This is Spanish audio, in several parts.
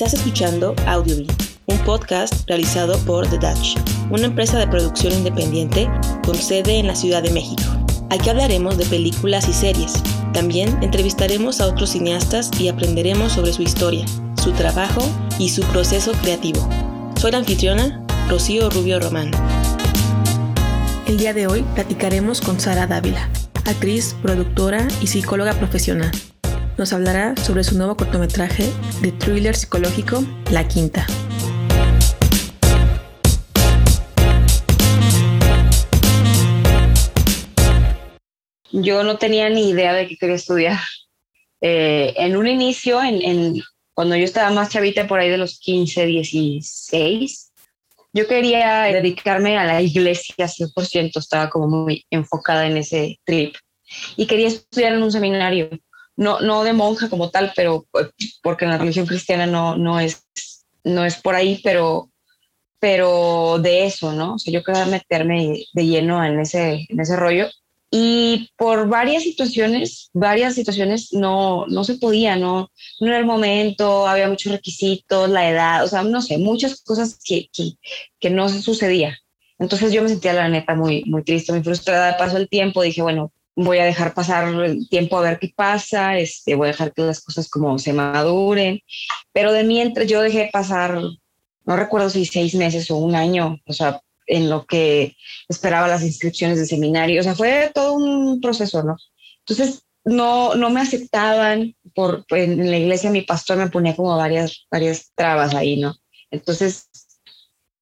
Estás escuchando Audiobee, un podcast realizado por The Dutch, una empresa de producción independiente con sede en la Ciudad de México. Aquí hablaremos de películas y series. También entrevistaremos a otros cineastas y aprenderemos sobre su historia, su trabajo y su proceso creativo. Soy la anfitriona, Rocío Rubio Román. El día de hoy platicaremos con Sara Dávila, actriz, productora y psicóloga profesional. Nos hablará sobre su nuevo cortometraje de thriller psicológico La Quinta. Yo no tenía ni idea de qué quería estudiar. Eh, en un inicio, en, cuando yo estaba más chavita, por ahí de los 15, 16, yo quería dedicarme a la iglesia 100%, estaba como muy enfocada en ese trip y quería estudiar en un seminario, no, no de monja como tal, pero pues, porque en la religión cristiana no, no, es, no es por ahí, pero, pero de eso, ¿no? O sea, yo quería meterme de lleno en ese, en ese rollo y por varias situaciones, varias situaciones no, no se podía, no, no era el momento, había muchos requisitos, la edad, o sea, no sé, muchas cosas que, que, que no sucedía. Entonces yo me sentía la neta muy, muy triste, muy frustrada. Pasó el tiempo, dije, bueno, voy a dejar pasar el tiempo a ver qué pasa, este, voy a dejar que las cosas como se maduren. Pero de mientras yo dejé pasar, no recuerdo si seis meses o un año, o sea, en lo que esperaba las inscripciones de seminario. O sea, fue todo un proceso, ¿no? Entonces, no, no me aceptaban. Por, en la iglesia mi pastor me ponía como varias, varias trabas ahí, ¿no? Entonces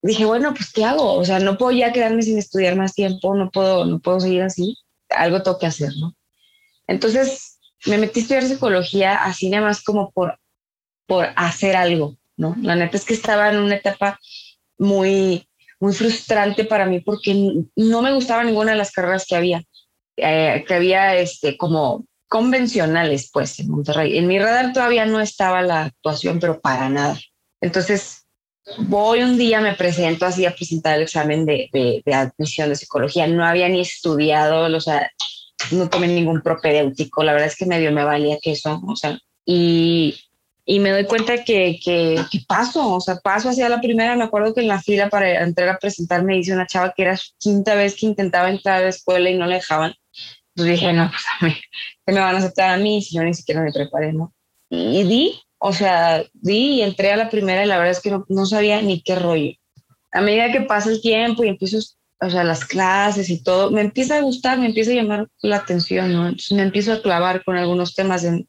dije, bueno, pues ¿qué hago? O sea, no puedo ya quedarme sin estudiar más tiempo, no puedo, no puedo seguir así. Algo tengo que hacer, ¿no? Entonces me metí a estudiar psicología así nada más como por, por hacer algo, ¿no? La neta es que estaba en una etapa muy muy frustrante para mí porque no me gustaba ninguna de las carreras que había, eh, que había este, como convencionales, pues, en Monterrey. En mi radar todavía no estaba la actuación, pero para nada. Entonces, voy un día, me presento así a presentar el examen de, de, admisión de psicología. No había ni estudiado, o sea, no tomé ningún propedéutico. La verdad es que medio me valía que eso, o sea, y y me doy cuenta que, que, paso, o sea, paso hacia la primera. Me acuerdo que en la fila para entrar a presentarme dice una chava que era su quinta vez que intentaba entrar a la escuela y no le dejaban. Entonces dije, no, pues a mí, ¿qué me van a aceptar a mí si yo ni siquiera me preparé, no? Y, di, o sea, di y entré a la primera y la verdad es que no, no sabía ni qué rollo. A medida que pasa el tiempo y empiezo, o sea, las clases y todo, me empieza a gustar, me empieza a llamar la atención, ¿no? Entonces me empiezo a clavar con algunos temas en,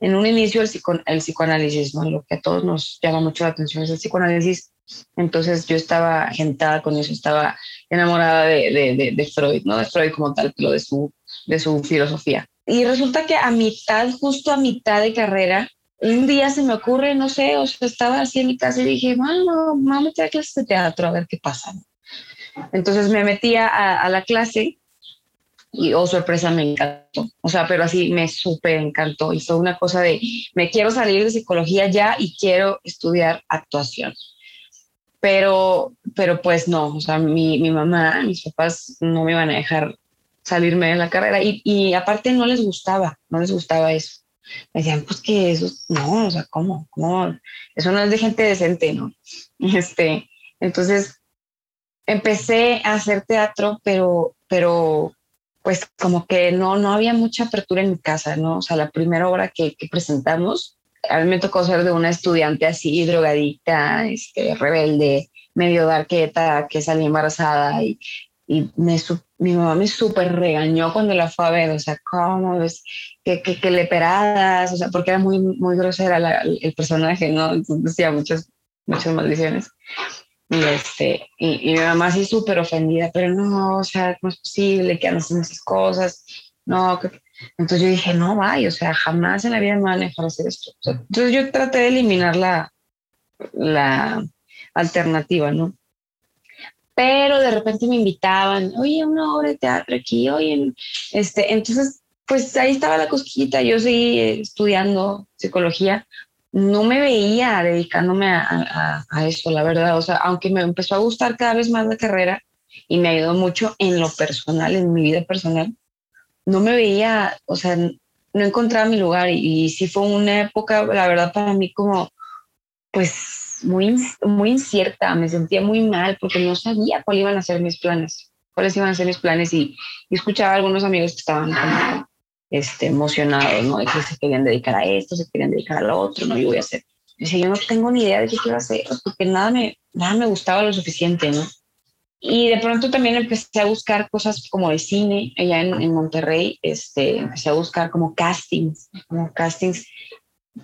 en un inicio el, el psicoanálisis, ¿no? Lo que a todos nos llama mucho la atención es el psicoanálisis. Entonces yo estaba gentada con eso, estaba enamorada de, de, de, Freud, ¿no? De Freud como tal, pero de su, de su filosofía. Y resulta que a mitad, justo a mitad de carrera, un día se me ocurre, no sé, o sea, estaba así en mi casa y dije, bueno, vamos a clases de teatro a ver qué pasa. Entonces me metí a, a la clase y oh sorpresa me encantó, o sea, pero así me súper encantó y fue una cosa de, me quiero salir de psicología ya y quiero estudiar actuación. Pero, pero pues no, o sea, mi, mi mamá, mis papás no me iban a dejar salirme de la carrera y, y aparte no les gustaba, no les gustaba eso. Me decían, pues que eso, no, o sea, ¿cómo? ¿Cómo? Eso no es de gente decente, ¿no? Este, entonces empecé a hacer teatro, pero, pero pues como que no, no había mucha apertura en mi casa, ¿no? O sea, la primera obra que, presentamos, a mí me tocó ser de una estudiante así, drogadicta, este, rebelde, medio darqueta, que salía embarazada y, y me, mi mamá me súper regañó cuando la fue a ver, o sea, ¿cómo ves? Que, que, que le peradas, o sea, porque era muy, muy grosera el personaje, ¿no? Entonces decía muchas, muchas maldiciones. Y, este, y, mi mamá sí súper ofendida, pero no, o sea, ¿cómo es posible que hagan esas cosas? No, entonces yo dije, no, vaya, o sea, jamás en la vida me van a dejar hacer esto. entonces yo traté de eliminar la, la alternativa, ¿no? Pero de repente me invitaban, oye, una obra de teatro aquí, oye, este, entonces, pues ahí estaba la cosquillita, yo seguí estudiando psicología, no me veía dedicándome a, eso, la verdad. O sea, aunque me empezó a gustar cada vez más la carrera y me ayudó mucho en lo personal, en mi vida personal, no me veía, o sea, no encontraba mi lugar. Y, sí fue una época, la verdad, para mí como, pues muy, muy incierta, me sentía muy mal porque no sabía cuáles iban a ser mis planes, cuáles iban a ser mis planes. Y, escuchaba a algunos amigos que estaban este, emocionados, ¿no? De que se querían dedicar a esto, se querían dedicar a lo otro, ¿no? Yo voy a hacer. Dice, yo no tengo ni idea de qué quiero hacer porque nada me, nada me gustaba lo suficiente, ¿no? Y de pronto también empecé a buscar cosas como de cine allá en, en Monterrey. Este, empecé a buscar como castings, como castings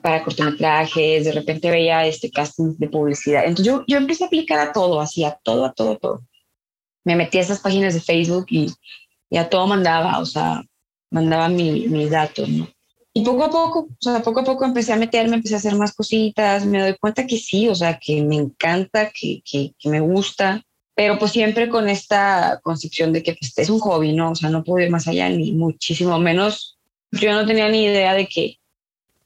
para cortometrajes. De repente veía este casting de publicidad. Entonces yo, yo empecé a aplicar a todo, así, a todo, a todo, todo. Me metí a esas páginas de Facebook y, y a todo mandaba, o sea, mandaba mis mi datos, ¿no? Y poco a poco, o sea, poco a poco empecé a meterme, empecé a hacer más cositas, me doy cuenta que sí, o sea, que me encanta, que, que, que me gusta pero pues siempre con esta concepción de que pues, es un hobby, ¿no? O sea, no puedo ir más allá, ni muchísimo menos. Yo no tenía ni idea de que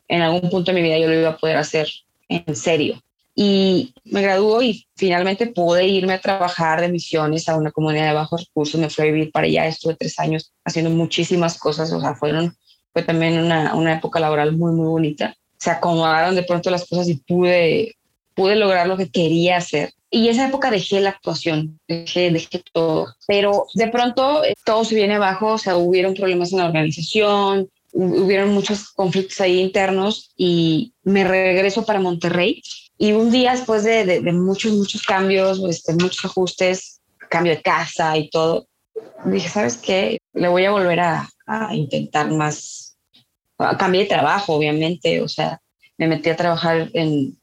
en algún punto de mi vida yo lo iba a poder hacer en serio. Y me graduó y finalmente pude irme a trabajar de misiones a una comunidad de bajos recursos. Me fui a vivir para allá, estuve tres años haciendo muchísimas cosas, o sea, fueron, fue también una, una época laboral muy, muy bonita. Se acomodaron de pronto las cosas y pude, pude lograr lo que quería hacer y esa época dejé la actuación, dejé, dejé todo. Pero de pronto eh, todo se viene abajo, o sea, hubieron problemas en la organización, hubieron muchos conflictos ahí internos y me regreso para Monterrey. Y un día después de, de, muchos, muchos cambios, este, muchos ajustes, cambio de casa y todo, dije, ¿sabes qué? Le voy a volver a, a intentar más. Cambié de trabajo, obviamente, o sea, me metí a trabajar en,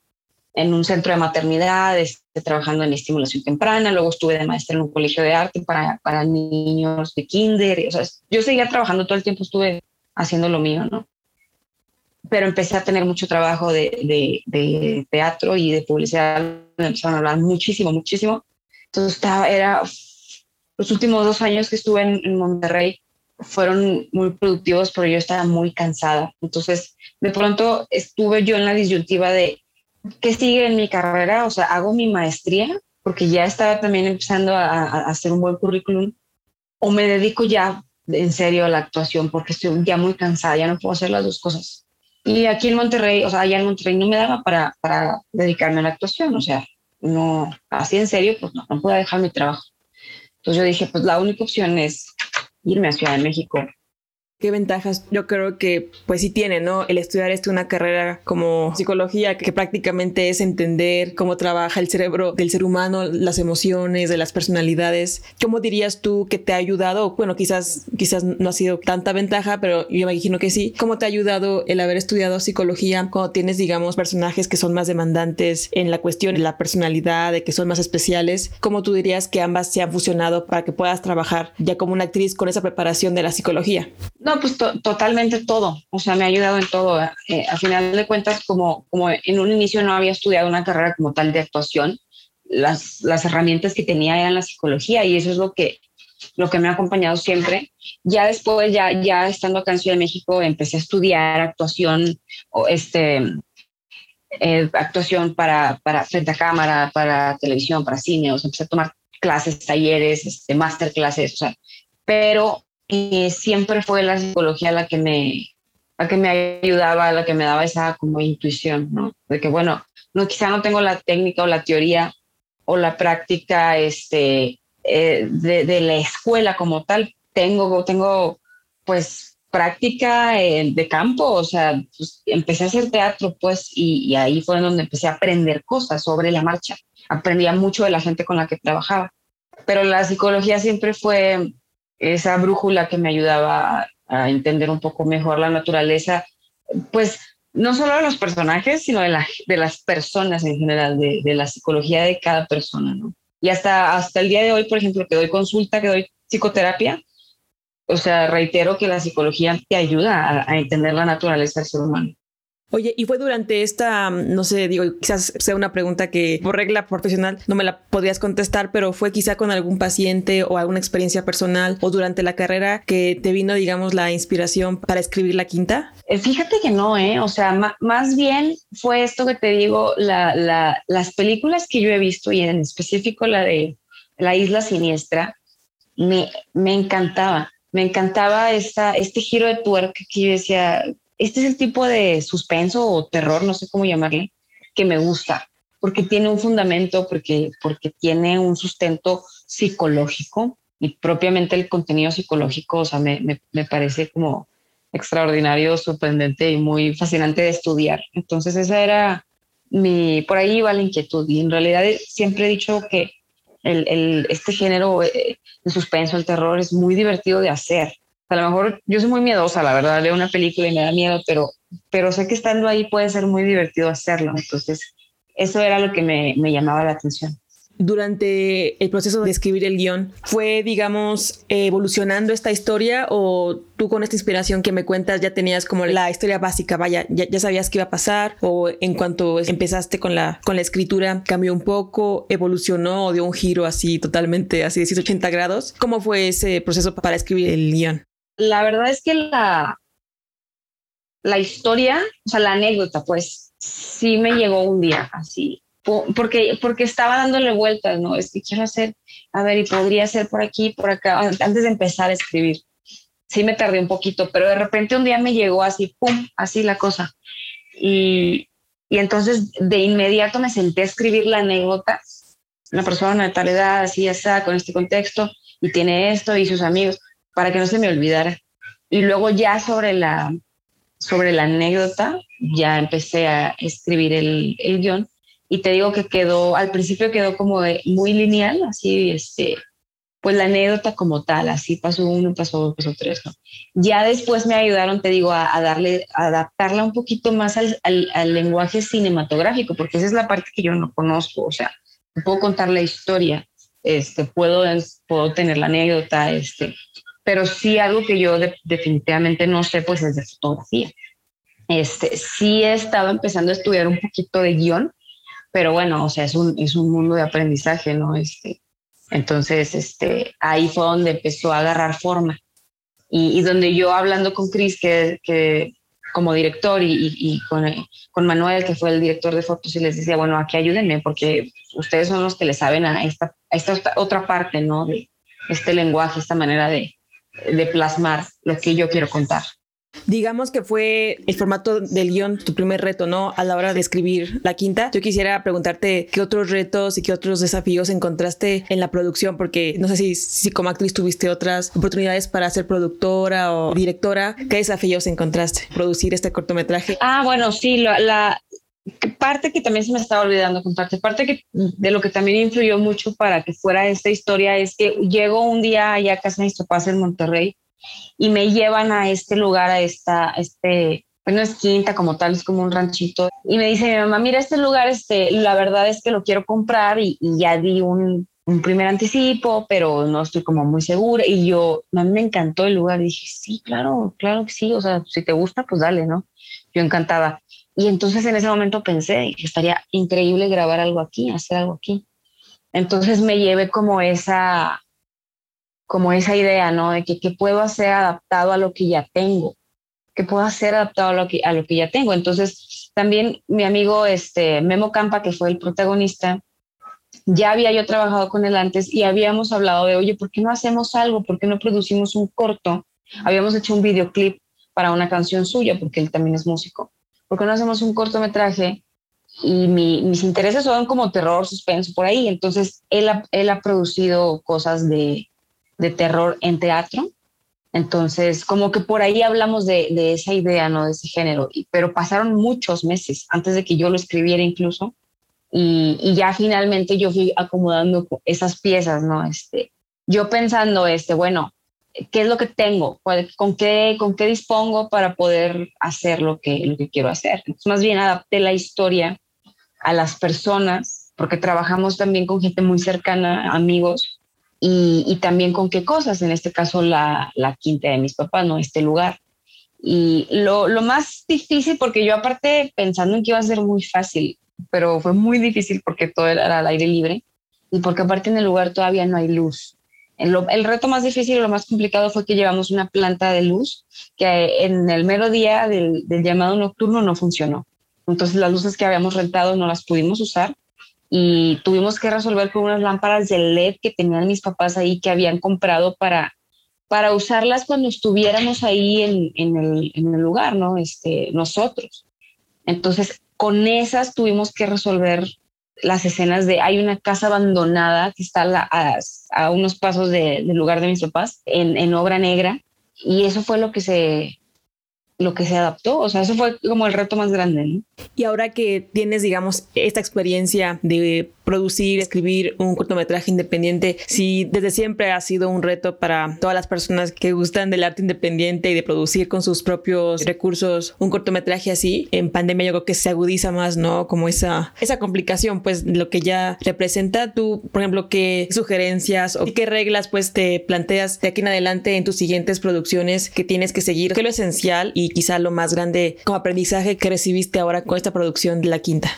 en un centro de maternidad, este, trabajando en estimulación temprana, luego estuve de maestra en un colegio de arte para, para niños de kinder, o sea, yo seguía trabajando todo el tiempo, estuve haciendo lo mío, ¿no? Pero empecé a tener mucho trabajo de, de, teatro y de publicidad, me empezaron a hablar muchísimo, muchísimo. Entonces estaba, era, los últimos dos años que estuve en, en Monterrey fueron muy productivos, pero yo estaba muy cansada. Entonces, de pronto estuve yo en la disyuntiva de ¿qué sigue en mi carrera? O sea, hago mi maestría porque ya estaba también empezando a, hacer un buen currículum o me dedico ya en serio a la actuación porque estoy ya muy cansada, ya no puedo hacer las dos cosas. Y aquí en Monterrey, o sea, allá en Monterrey no me daba para, para dedicarme a la actuación, o sea, no, así en serio, pues no, no puedo dejar mi trabajo. Entonces yo dije, pues la única opción es irme a Ciudad de México ¿Qué ventajas yo creo que pues sí tiene, ¿no? El estudiar esto una carrera como psicología que prácticamente es entender cómo trabaja el cerebro del ser humano, las emociones, de las personalidades. ¿Cómo dirías tú que te ha ayudado? Bueno, quizás quizás no ha sido tanta ventaja, pero yo me imagino que sí. ¿Cómo te ha ayudado el haber estudiado psicología cuando tienes, digamos, personajes que son más demandantes en la cuestión de la personalidad, de que son más especiales? ¿Cómo tú dirías que ambas se han fusionado para que puedas trabajar ya como una actriz con esa preparación de la psicología? No, pues totalmente todo. O sea, me ha ayudado en todo. Eh, a final de cuentas, como, como en un inicio no había estudiado una carrera como tal de actuación, las, las herramientas que tenía eran la psicología y eso es lo que, lo que me ha acompañado siempre. Ya después, ya, ya estando acá en Ciudad de México, empecé a estudiar actuación, o este, eh, actuación para, para frente a cámara, para televisión, para cine. O sea, empecé a tomar clases, talleres, este, masterclasses, o sea, pero y siempre fue la psicología la que me, la que me ayudaba, la que me daba esa como intuición, ¿no? De que, bueno, no, quizá no tengo la técnica o la teoría o la práctica este, eh, de, de, la escuela como tal. Tengo, tengo pues práctica de campo, o sea, pues, empecé a hacer teatro, pues, y, y ahí fue donde empecé a aprender cosas sobre la marcha. Aprendía mucho de la gente con la que trabajaba. Pero la psicología siempre fue esa brújula que me ayudaba a entender un poco mejor la naturaleza, pues no solo de los personajes, sino de, de las personas en general, de, la psicología de cada persona, ¿no? Y hasta, hasta el día de hoy, por ejemplo, que doy consulta, que doy psicoterapia, o sea, reitero que la psicología te ayuda a entender la naturaleza del ser humano. Oye, y fue durante esta, no sé, digo, quizás sea una pregunta que por regla profesional no me la podrías contestar, pero fue quizá con algún paciente o alguna experiencia personal o durante la carrera que te vino, digamos, la inspiración para escribir la quinta? Eh, fíjate que no, ¿eh? O sea, más bien fue esto que te digo, la, la, las películas que yo he visto y en específico la de La Isla Siniestra, me, me encantaba. Me encantaba esta, este giro de tuerca que yo decía, este es el tipo de suspenso o terror, no sé cómo llamarle, que me gusta, porque tiene un fundamento, porque, porque tiene un sustento psicológico y propiamente el contenido psicológico, o sea, me, me, me parece como extraordinario, sorprendente y muy fascinante de estudiar. Entonces esa era mi, por ahí iba la inquietud y en realidad siempre he dicho que el, el, este género eh, de suspenso, el terror es muy divertido de hacer. A lo mejor yo soy muy miedosa, la verdad, leo una película y me da miedo, pero, pero sé que estando ahí puede ser muy divertido hacerlo. Entonces eso era lo que me, me llamaba la atención durante el proceso de escribir el guion, ¿fue, digamos, evolucionando esta historia o tú con esta inspiración que me cuentas ya tenías como la historia básica, vaya, ya, sabías qué iba a pasar o en cuanto empezaste con la, con la escritura cambió un poco, evolucionó o dio un giro así totalmente, así de 180 grados? ¿Cómo fue ese proceso para escribir el guion? La verdad es que la, la historia, o sea, la anécdota, pues sí me llegó un día así porque, porque estaba dándole vueltas, ¿no? Es que quiero hacer, a ver, y podría ser por aquí, por acá, antes de empezar a escribir. Sí me tardé un poquito, pero de repente un día me llegó así, pum, así la cosa. Y, y entonces de inmediato me senté a escribir la anécdota. Una persona de tal edad, así ya está, con este contexto, y tiene esto y sus amigos, para que no se me olvidara. Y luego ya sobre la, sobre la anécdota, ya empecé a escribir el, el guion y te digo que quedó, al principio quedó como muy lineal, así, este, pues la anécdota como tal, así pasó uno, pasó dos, pasó tres, ¿no? Ya después me ayudaron, te digo, a, darle, a adaptarla un poquito más al, al, lenguaje cinematográfico, porque esa es la parte que yo no conozco, o sea, puedo contar la historia, este, puedo, puedo tener la anécdota, este, pero sí algo que yo definitivamente no sé, pues es de fotografía. Este, sí he estado empezando a estudiar un poquito de guion, pero bueno, o sea, es un, es un mundo de aprendizaje, ¿no? Este, entonces, este, ahí fue donde empezó a agarrar forma. Y, donde yo hablando con Chris, que, que como director, y, y, con, con, Manuel, que fue el director de fotos, y les decía, bueno, aquí ayúdenme, porque ustedes son los que le saben a esta, a esta otra parte, ¿no? De este lenguaje, esta manera de, de plasmar lo que yo quiero contar. Digamos que fue el formato del guion tu primer reto, ¿no? A la hora de escribir la quinta. Yo quisiera preguntarte qué otros retos y qué otros desafíos encontraste en la producción, porque no sé si, si como actriz tuviste otras oportunidades para ser productora o directora. ¿Qué desafíos encontraste producir este cortometraje? Ah, bueno, sí, la, parte que también se me estaba olvidando contarte, parte de lo que también influyó mucho para que fuera esta historia es que llego un día allá a casa papás en Monterrey y me llevan a este lugar, a esta, este, pues no es quinta como tal, es como un ranchito. Y me dice mi mamá, mira, este lugar, este, la verdad es que lo quiero comprar y, ya di un, un, primer anticipo, pero no estoy como muy segura. Y yo, a mí me encantó el lugar. Dije, sí, claro, claro que sí. O sea, si te gusta, pues dale, ¿no? Yo encantada. Y entonces en ese momento pensé que estaría increíble grabar algo aquí, hacer algo aquí. Entonces me llevé como esa, como esa idea, ¿no? De que qué puedo hacer adaptado a lo que ya tengo, qué puedo hacer adaptado a lo que, a lo que ya tengo. Entonces, también mi amigo este, Memo Campa, que fue el protagonista, ya había yo trabajado con él antes y habíamos hablado de, oye, ¿por qué no hacemos algo? ¿Por qué no producimos un corto? Habíamos hecho un videoclip para una canción suya, porque él también es músico. ¿Por qué no hacemos un cortometraje? Y mis intereses son como terror, suspenso, por ahí. Entonces, él ha producido cosas de, de terror en teatro. Entonces, como que por ahí hablamos de, de esa idea, ¿no? De ese género. Pero pasaron muchos meses antes de que yo lo escribiera incluso. Y, ya finalmente yo fui acomodando esas piezas, ¿no? Este, yo pensando, este, bueno, ¿qué es lo que tengo? ¿Con qué, con qué dispongo para poder hacer lo que, lo que quiero hacer? Más bien adapté la historia a las personas, porque trabajamos también con gente muy cercana, amigos, y, también con qué cosas, en este caso la, la, quinta de mis papás, ¿no? Este lugar. Y lo, lo, más difícil, porque yo aparte pensando en que iba a ser muy fácil, pero fue muy difícil porque todo era al aire libre y porque aparte en el lugar todavía no hay luz. El, reto más difícil y lo más complicado fue que llevamos una planta de luz que en el mero día del, llamado nocturno no funcionó. Entonces las luces que habíamos rentado no las pudimos usar y tuvimos que resolver con unas lámparas de LED que tenían mis papás ahí que habían comprado para, para usarlas cuando estuviéramos ahí en, en, el, en el, lugar, ¿no? Este, nosotros. Entonces, con esas tuvimos que resolver las escenas de hay una casa abandonada que está a, unos pasos del lugar de mis papás en, en obra negra y eso fue lo que se lo que se adaptó. O sea, eso fue como el reto más grande. Y ahora que tienes, digamos, esta experiencia de producir, escribir un cortometraje independiente, si desde siempre ha sido un reto para todas las personas que gustan del arte independiente y de producir con sus propios recursos un cortometraje así, en pandemia yo creo que se agudiza más, ¿no? Como esa, esa complicación, pues lo que ya representa tú, por ejemplo, qué sugerencias o qué reglas pues te planteas de aquí en adelante en tus siguientes producciones que tienes que seguir, qué es lo esencial y quizá lo más grande como aprendizaje que recibiste ahora con esta producción de la quinta.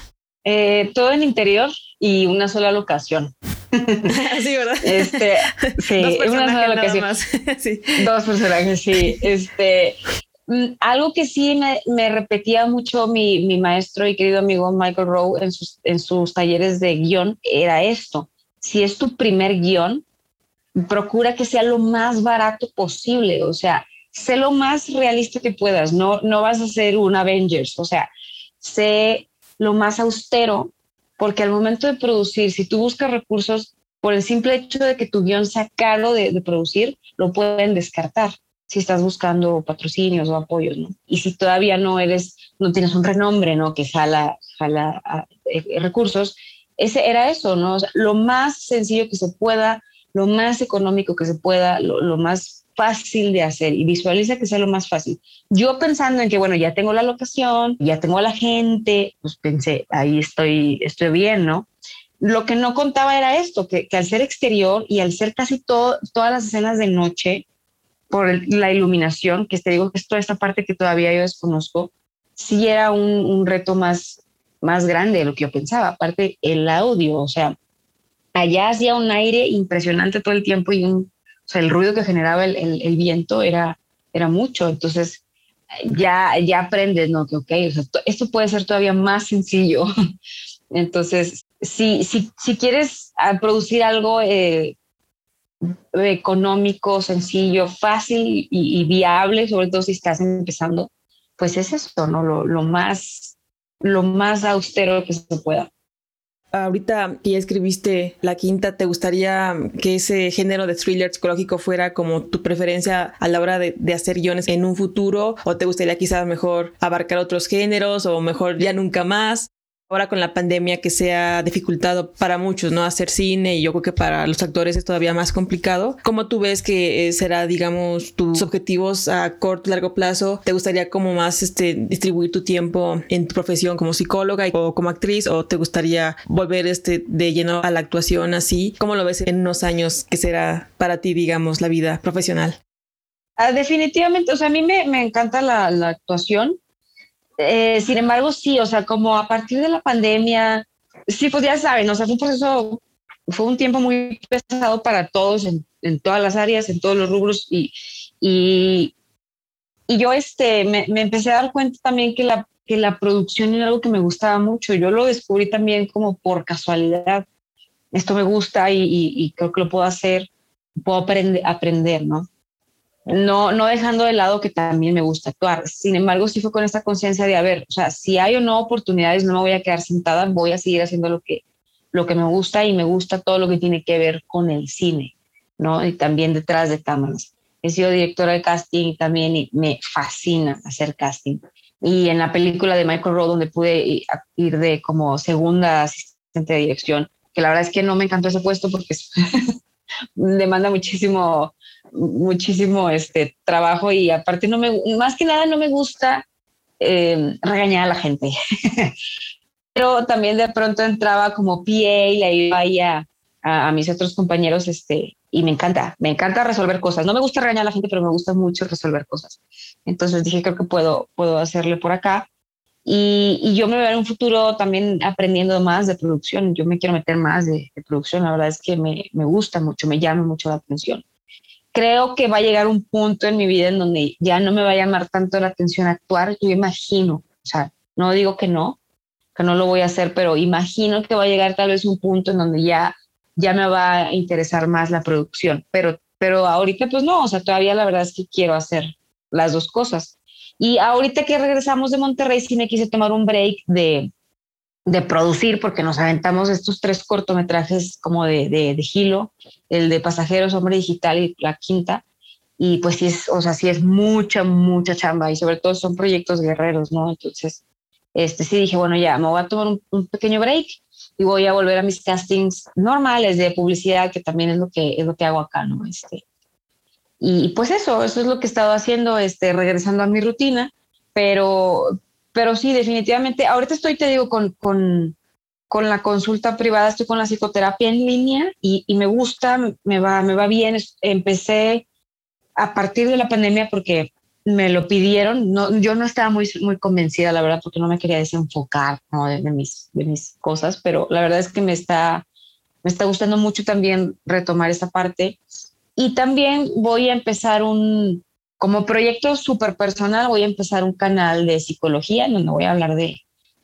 Eh, todo en interior y una sola locación. sí, ¿verdad? Este, sí, una sola locación. sí. Dos personajes, sí. Este, mm, algo que sí me, me repetía mucho mi, mi, maestro y querido amigo Michael Rowe en sus, en sus talleres de guion era esto. Si es tu primer guion, procura que sea lo más barato posible. O sea, sé lo más realista que puedas. No, no vas a ser un Avengers. O sea, sé lo más austero, porque al momento de producir, si tú buscas recursos, por el simple hecho de que tu guion sea caro de, producir, lo pueden descartar si estás buscando patrocinios o apoyos, ¿no? Y si todavía no eres, no tienes un renombre, ¿no? Que jala, jala ah, eh, recursos, ese era eso, ¿no? lo más sencillo que se pueda, lo más económico que se pueda, lo más fácil de hacer y visualiza que sea lo más fácil. Yo pensando en que, bueno, ya tengo la locación, ya tengo a la gente, pues pensé, ahí estoy, estoy bien, ¿no? Lo que no contaba era esto, que, al ser exterior y al ser casi todo, todas las escenas de noche, por la iluminación, que te digo que es toda esta parte que todavía yo desconozco, sí era un, un reto más, más grande de lo que yo pensaba. Aparte, el audio, o sea, allá hacía un aire impresionante todo el tiempo y un o sea, el ruido que generaba el, el, viento era, era mucho. Entonces, ya, ya aprendes, ¿no? Que, ok, o sea, esto puede ser todavía más sencillo. Entonces, si, si, si quieres ah, producir algo eh, económico, sencillo, fácil y, viable, sobre todo si estás empezando, pues es eso, ¿no? Lo, lo, más, lo más austero que se pueda ahorita que ya escribiste la quinta, ¿te gustaría que ese género de thriller psicológico fuera como tu preferencia a la hora de, hacer guiones en un futuro? ¿O te gustaría quizás mejor abarcar otros géneros o mejor ya nunca más? Ahora con la pandemia que se ha dificultado para muchos, ¿no? Hacer cine y yo creo que para los actores es todavía más complicado. ¿Cómo tú ves que eh, será, digamos, tus objetivos a corto, largo plazo? ¿Te gustaría como más este, distribuir tu tiempo en tu profesión como psicóloga o como actriz o te gustaría volver este, de lleno a la actuación así? ¿Cómo lo ves en unos años que será para ti, digamos, la vida profesional? Ah, definitivamente, o sea, a mí me, encanta la actuación eh, sin embargo, sí, o sea, como a partir de la pandemia, sí, pues ya saben, o sea, fue un proceso, fue un tiempo muy pesado para todos en, en todas las áreas, en todos los rubros y, y, y yo este, me, me, empecé a dar cuenta también que la, que la producción era algo que me gustaba mucho. Yo lo descubrí también como por casualidad. Esto me gusta y, creo que lo puedo hacer, puedo aprender, aprender, ¿no? No, no dejando de lado que también me gusta actuar. Sin embargo, sí fue con esta conciencia de, a ver, o sea, si hay o no oportunidades, no me voy a quedar sentada, voy a seguir haciendo lo que, lo que me gusta y me gusta todo lo que tiene que ver con el cine, ¿no? Y también detrás de cámaras. He sido directora de casting también y me fascina hacer casting. Y en la película de Michael Rowe, donde pude ir de como segunda asistente de dirección, que la verdad es que no me encantó ese puesto porque demanda muchísimo muchísimo este trabajo y aparte no me, más que nada no me gusta eh, regañar a la gente. Pero también de pronto entraba como PA y le iba a, a, mis otros compañeros este, y me encanta, me encanta resolver cosas. No me gusta regañar a la gente, pero me gusta mucho resolver cosas. Entonces dije, creo que puedo, puedo hacerle por acá. Y, y, yo me veo en un futuro también aprendiendo más de producción. Yo me quiero meter más de, de producción. La verdad es que me, me, gusta mucho, me llama mucho la atención creo que va a llegar un punto en mi vida en donde ya no me va a llamar tanto la atención actuar. Yo imagino, o sea, no digo que no, que no lo voy a hacer, pero imagino que va a llegar tal vez un punto en donde ya, ya me va a interesar más la producción. Pero, pero ahorita, pues no, o sea, todavía la verdad es que quiero hacer las dos cosas. Y ahorita que regresamos de Monterrey, sí me quise tomar un break de, de producir, porque nos aventamos estos tres cortometrajes como de, de, de el de Pasajeros, Hombre Digital y La Quinta. Y pues sí es, o sea, sí es mucha, mucha chamba y sobre todo son proyectos guerreros, ¿no? Entonces, este sí dije, bueno, ya me voy a tomar un, un pequeño break y voy a volver a mis castings normales de publicidad, que también es lo que, es lo que hago acá, ¿no? Este, y pues eso, eso es lo que he estado haciendo, este, regresando a mi rutina, pero, pero sí, definitivamente, ahorita estoy, te digo, con, con, con la consulta privada, estoy con la psicoterapia en línea y, y, me gusta, me va, me va bien. Empecé a partir de la pandemia porque me lo pidieron, no, yo no estaba muy, muy convencida, la verdad, porque no me quería desenfocar ¿no? de, de, mis, de mis cosas, pero la verdad es que me está, me está gustando mucho también retomar esta parte y también voy a empezar un, como proyecto súper personal, voy a empezar un canal de psicología donde voy a hablar de,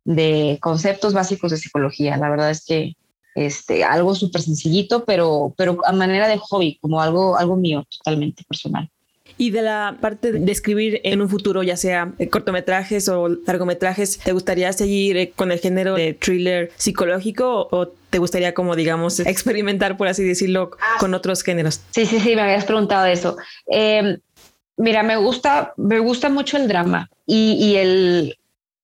de conceptos básicos de psicología. La verdad es que este, algo súper sencillito, pero, pero a manera de hobby, como algo, algo mío totalmente personal. Y de la parte de escribir en un futuro, ya sea cortometrajes o largometrajes, ¿te gustaría seguir eh, con el género de thriller psicológico o te gustaría como digamos experimentar, por así decirlo, con otros géneros? Sí, sí, sí, me habías preguntado eso. Eh, mira, me gusta, me gusta mucho el drama y, y el,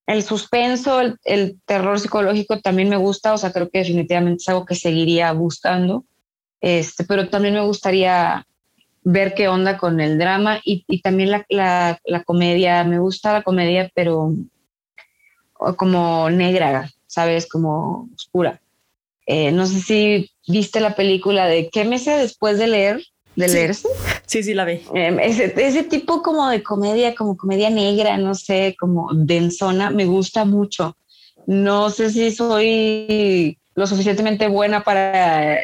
el suspenso, el, terror psicológico también me gusta, o sea, creo que definitivamente es algo que seguiría buscando, este, pero también me gustaría ver qué onda con el drama y, también la, comedia. Me gusta la comedia, pero como negra, ¿sabes? Como oscura. Eh, no sé si viste la película de ¿Qué me sé después de leer? De sí. leerse. Sí, sí, la vi. Eh, ese, ese, tipo como de comedia, como comedia negra, no sé, como densona, me gusta mucho. No sé si soy lo suficientemente buena para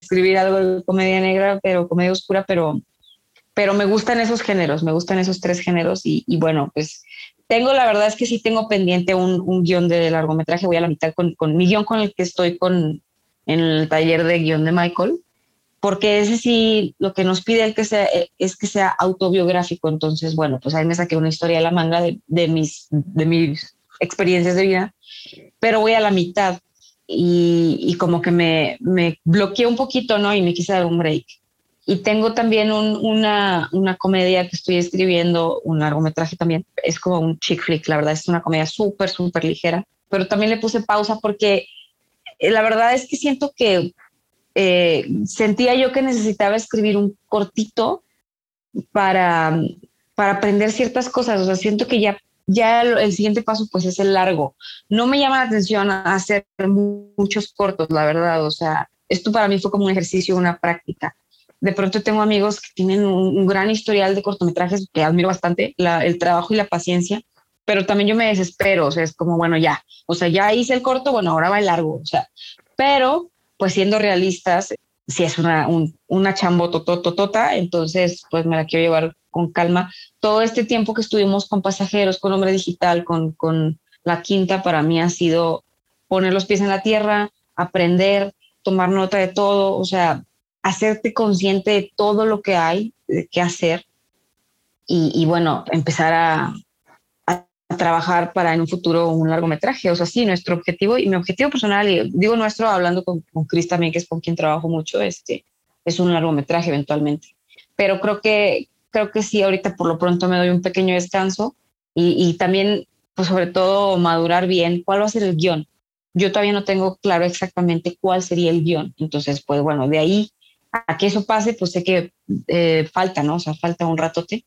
escribir algo de comedia negra, pero comedia oscura, pero, pero me gustan esos géneros, me gustan esos tres géneros y, y bueno, pues tengo, la verdad es que sí tengo pendiente un, un guion de largometraje, voy a la mitad con, con, mi guion con el que estoy con, en el taller de guion de Michael, porque ese sí, lo que nos pide el que sea, es que sea autobiográfico, entonces, bueno, pues ahí me saqué una historia de la manga de, de mis, de mis experiencias de vida, pero voy a la mitad y, y, como que me, me bloqueé un poquito, ¿no? Y me quise dar un break. Y tengo también un, una, una comedia que estoy escribiendo, un largometraje también, es como un chick flick, la verdad es una comedia súper, súper ligera, pero también le puse pausa porque eh, la verdad es que siento que eh, sentía yo que necesitaba escribir un cortito para, para aprender ciertas cosas, o sea, siento que ya ya el, siguiente paso pues es el largo. No me llama la atención hacer muchos cortos, la verdad. O sea, esto para mí fue como un ejercicio, una práctica. De pronto tengo amigos que tienen un, gran historial de cortometrajes que admiro bastante, el trabajo y la paciencia, pero también yo me desespero. O sea, es como, bueno, ya, o sea, ya hice el corto, bueno, ahora va el largo. O sea, pero pues siendo realistas, si es una, un, una chambotototota, entonces pues me la quiero llevar con calma. Todo este tiempo que estuvimos con pasajeros, con Hombre Digital, con, con la quinta, para mí ha sido poner los pies en la tierra, aprender, tomar nota de todo, o sea, hacerte consciente de todo lo que hay que hacer y, y bueno, empezar a, trabajar para en un futuro un largometraje. O sea, sí, nuestro objetivo y mi objetivo personal, y digo nuestro, hablando con, con Chris también, que es con quien trabajo mucho, este, es un largometraje eventualmente. Pero creo que, creo que sí, ahorita por lo pronto me doy un pequeño descanso y, y también, pues sobre todo, madurar bien cuál va a ser el guion. Yo todavía no tengo claro exactamente cuál sería el guion. Entonces, pues bueno, de ahí a que eso pase, pues sé que eh, falta, ¿no? O sea, falta un ratote.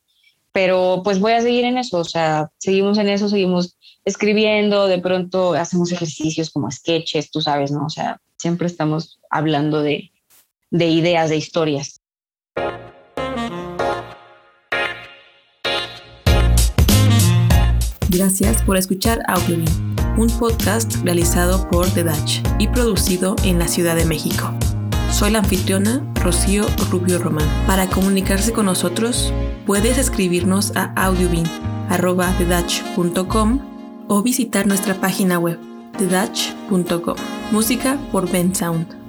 Pero pues voy a seguir en eso, o sea, seguimos en eso, seguimos escribiendo, de pronto hacemos ejercicios como sketches, tú sabes, ¿no? O sea, siempre estamos hablando de, de ideas, de historias. Gracias por escuchar Audiobean, un podcast realizado por The Dutch y producido en la Ciudad de México. Soy la anfitriona Rocío Rubio Román. Para comunicarse con nosotros, puedes escribirnos a audiobean.com o visitar nuestra página web, thedutch.com. Música por Ben Sound.